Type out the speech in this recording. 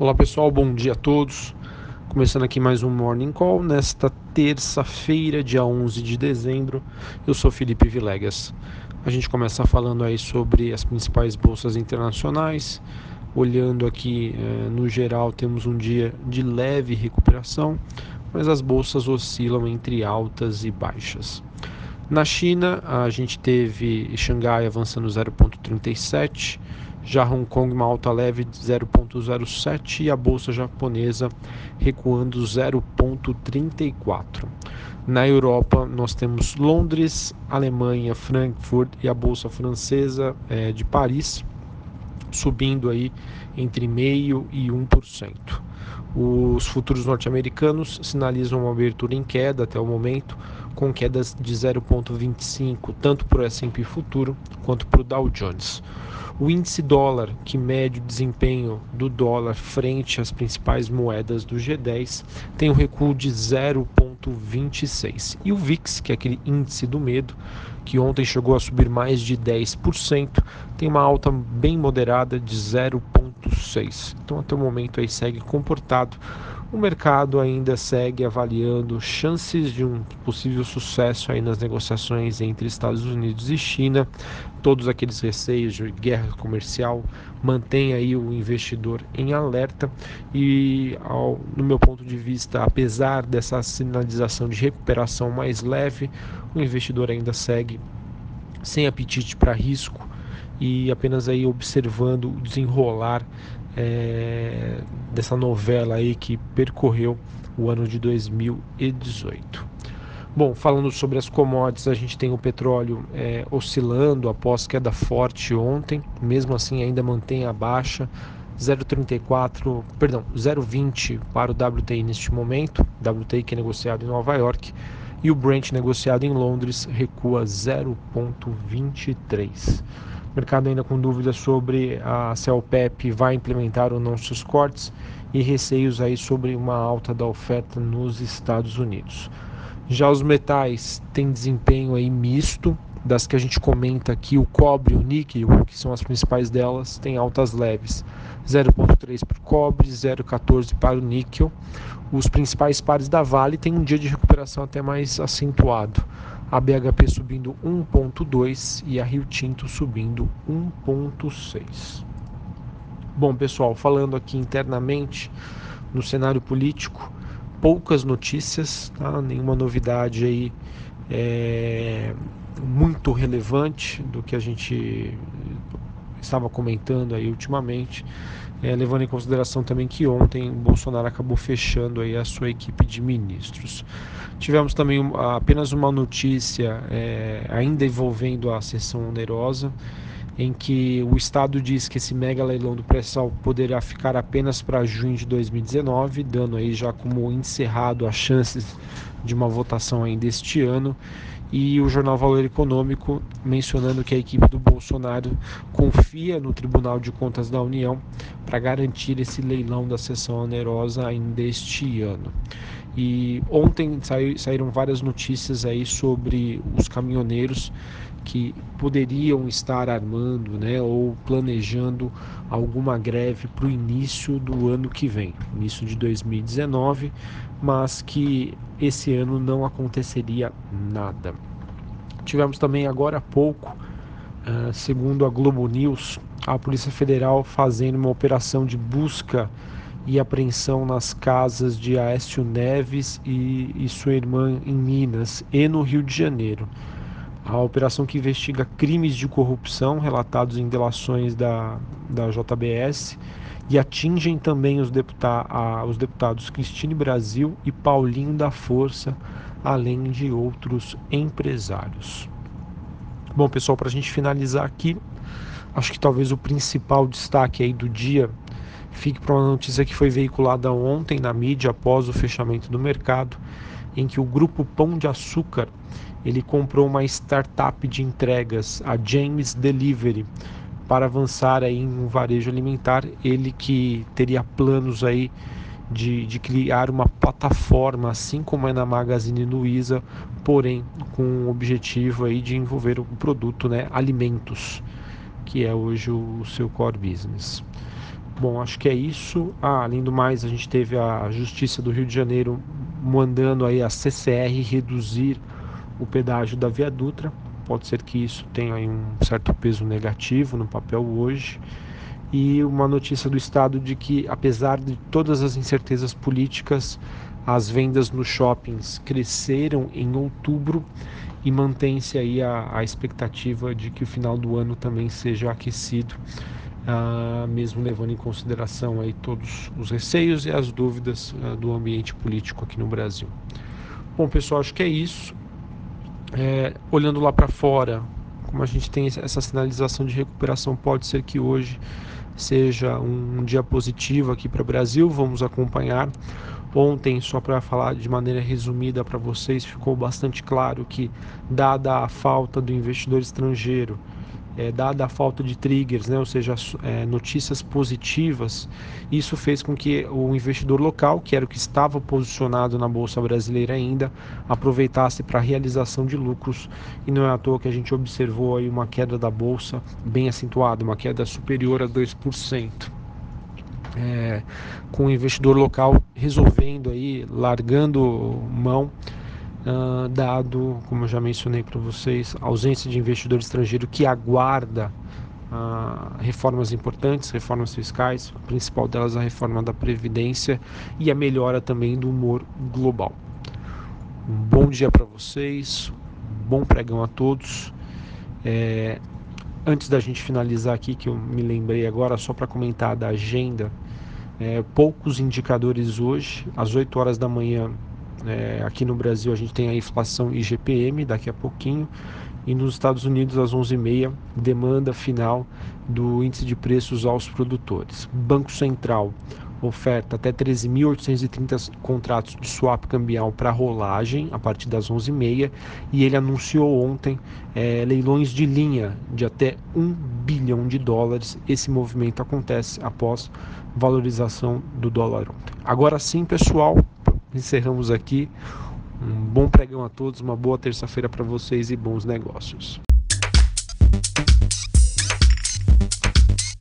Olá pessoal, bom dia a todos. Começando aqui mais um Morning Call nesta terça-feira, dia 11 de dezembro. Eu sou Felipe Vilegas. A gente começa falando aí sobre as principais bolsas internacionais. Olhando aqui eh, no geral, temos um dia de leve recuperação, mas as bolsas oscilam entre altas e baixas. Na China, a gente teve Xangai avançando 0,37 já Hong Kong uma alta leve de 0,07 e a bolsa japonesa recuando 0,34. Na Europa nós temos Londres, Alemanha, Frankfurt e a bolsa francesa é, de Paris subindo aí entre meio e 1%. Os futuros norte-americanos sinalizam uma abertura em queda até o momento, com quedas de 0,25 tanto para o S&P futuro quanto para o Dow Jones. O índice dólar, que mede o desempenho do dólar frente às principais moedas do G10, tem um recuo de 0,26. E o VIX, que é aquele índice do medo, que ontem chegou a subir mais de 10%, tem uma alta bem moderada de 0,6. Então, até o momento aí segue comportado o mercado ainda segue avaliando chances de um possível sucesso aí nas negociações entre Estados Unidos e China. Todos aqueles receios de guerra comercial mantêm aí o investidor em alerta e, ao, no meu ponto de vista, apesar dessa sinalização de recuperação mais leve, o investidor ainda segue sem apetite para risco e apenas aí observando o desenrolar é, dessa novela aí que percorreu o ano de 2018. Bom, falando sobre as commodities, a gente tem o petróleo é, oscilando após queda forte ontem, mesmo assim ainda mantém a baixa, 0,34, perdão, 0,20 para o WTI neste momento, WTI que é negociado em Nova York, e o Brent negociado em Londres recua 0,23. Mercado ainda com dúvidas sobre a CELPEP vai implementar ou não seus cortes e receios aí sobre uma alta da oferta nos Estados Unidos. Já os metais têm desempenho aí misto, das que a gente comenta aqui, o cobre e o níquel, que são as principais delas, têm altas leves. 0,3 para o cobre, 0,14 para o níquel. Os principais pares da Vale têm um dia de recuperação até mais acentuado a BHP subindo 1,2 e a Rio Tinto subindo 1,6. Bom, pessoal, falando aqui internamente no cenário político, poucas notícias, tá? nenhuma novidade aí é, muito relevante do que a gente estava comentando aí ultimamente, é, levando em consideração também que ontem Bolsonaro acabou fechando aí a sua equipe de ministros. Tivemos também apenas uma notícia é, ainda envolvendo a sessão onerosa, em que o Estado diz que esse mega leilão do pré-sal poderá ficar apenas para junho de 2019, dando aí já como encerrado as chances de uma votação ainda este ano e o jornal Valor Econômico mencionando que a equipe do Bolsonaro confia no Tribunal de Contas da União para garantir esse leilão da sessão onerosa ainda este ano. E ontem saíram várias notícias aí sobre os caminhoneiros que poderiam estar armando né, ou planejando alguma greve para o início do ano que vem, início de 2019, mas que esse ano não aconteceria nada. Tivemos também agora há pouco, uh, segundo a Globo News, a Polícia Federal fazendo uma operação de busca e apreensão nas casas de Aécio Neves e, e sua irmã em Minas e no Rio de Janeiro. A operação que investiga crimes de corrupção relatados em delações da, da JBS e atingem também os, deputa a, os deputados Cristine Brasil e Paulinho da Força, além de outros empresários. Bom, pessoal, para a gente finalizar aqui, acho que talvez o principal destaque aí do dia fique para uma notícia que foi veiculada ontem na mídia após o fechamento do mercado, em que o grupo Pão de Açúcar ele comprou uma startup de entregas, a James Delivery, para avançar aí em um varejo alimentar. Ele que teria planos aí de, de criar uma plataforma, assim como é na Magazine Luiza, porém com o objetivo aí de envolver o produto, né, alimentos, que é hoje o seu core business. Bom, acho que é isso. Ah, além do mais, a gente teve a Justiça do Rio de Janeiro mandando aí a CCR reduzir o pedágio da Via Dutra. Pode ser que isso tenha um certo peso negativo no papel hoje. E uma notícia do Estado de que, apesar de todas as incertezas políticas, as vendas nos shoppings cresceram em outubro e mantém-se aí a, a, expectativa de que o final do ano também seja aquecido, ah, mesmo levando em consideração aí todos os receios e as dúvidas ah, do ambiente político aqui no Brasil. Bom, pessoal, acho que é isso. É, olhando lá para fora, como a gente tem essa sinalização de recuperação, pode ser que hoje seja um dia positivo aqui para o Brasil. Vamos acompanhar. Ontem, só para falar de maneira resumida para vocês, ficou bastante claro que, dada a falta do investidor estrangeiro, é, dada a falta de triggers, né, ou seja, é, notícias positivas, isso fez com que o investidor local, que era o que estava posicionado na Bolsa Brasileira ainda, aproveitasse para a realização de lucros. E não é à toa que a gente observou aí uma queda da Bolsa bem acentuada, uma queda superior a 2%. É, com o investidor local resolvendo aí, largando mão Uh, dado, como eu já mencionei para vocês, a ausência de investidor estrangeiro que aguarda uh, reformas importantes, reformas fiscais, a principal delas a reforma da Previdência e a melhora também do humor global. Um bom dia para vocês, um bom pregão a todos. É, antes da gente finalizar aqui, que eu me lembrei agora, só para comentar da agenda, é, poucos indicadores hoje, às 8 horas da manhã é, aqui no Brasil a gente tem a inflação IGPM daqui a pouquinho e nos Estados Unidos às 11h30 demanda final do índice de preços aos produtores. Banco Central oferta até 13.830 contratos de swap cambial para rolagem a partir das 11h30 e ele anunciou ontem é, leilões de linha de até 1 bilhão de dólares. Esse movimento acontece após valorização do dólar ontem. Agora sim, pessoal, encerramos aqui. Um bom pregão a todos, uma boa terça-feira para vocês e bons negócios.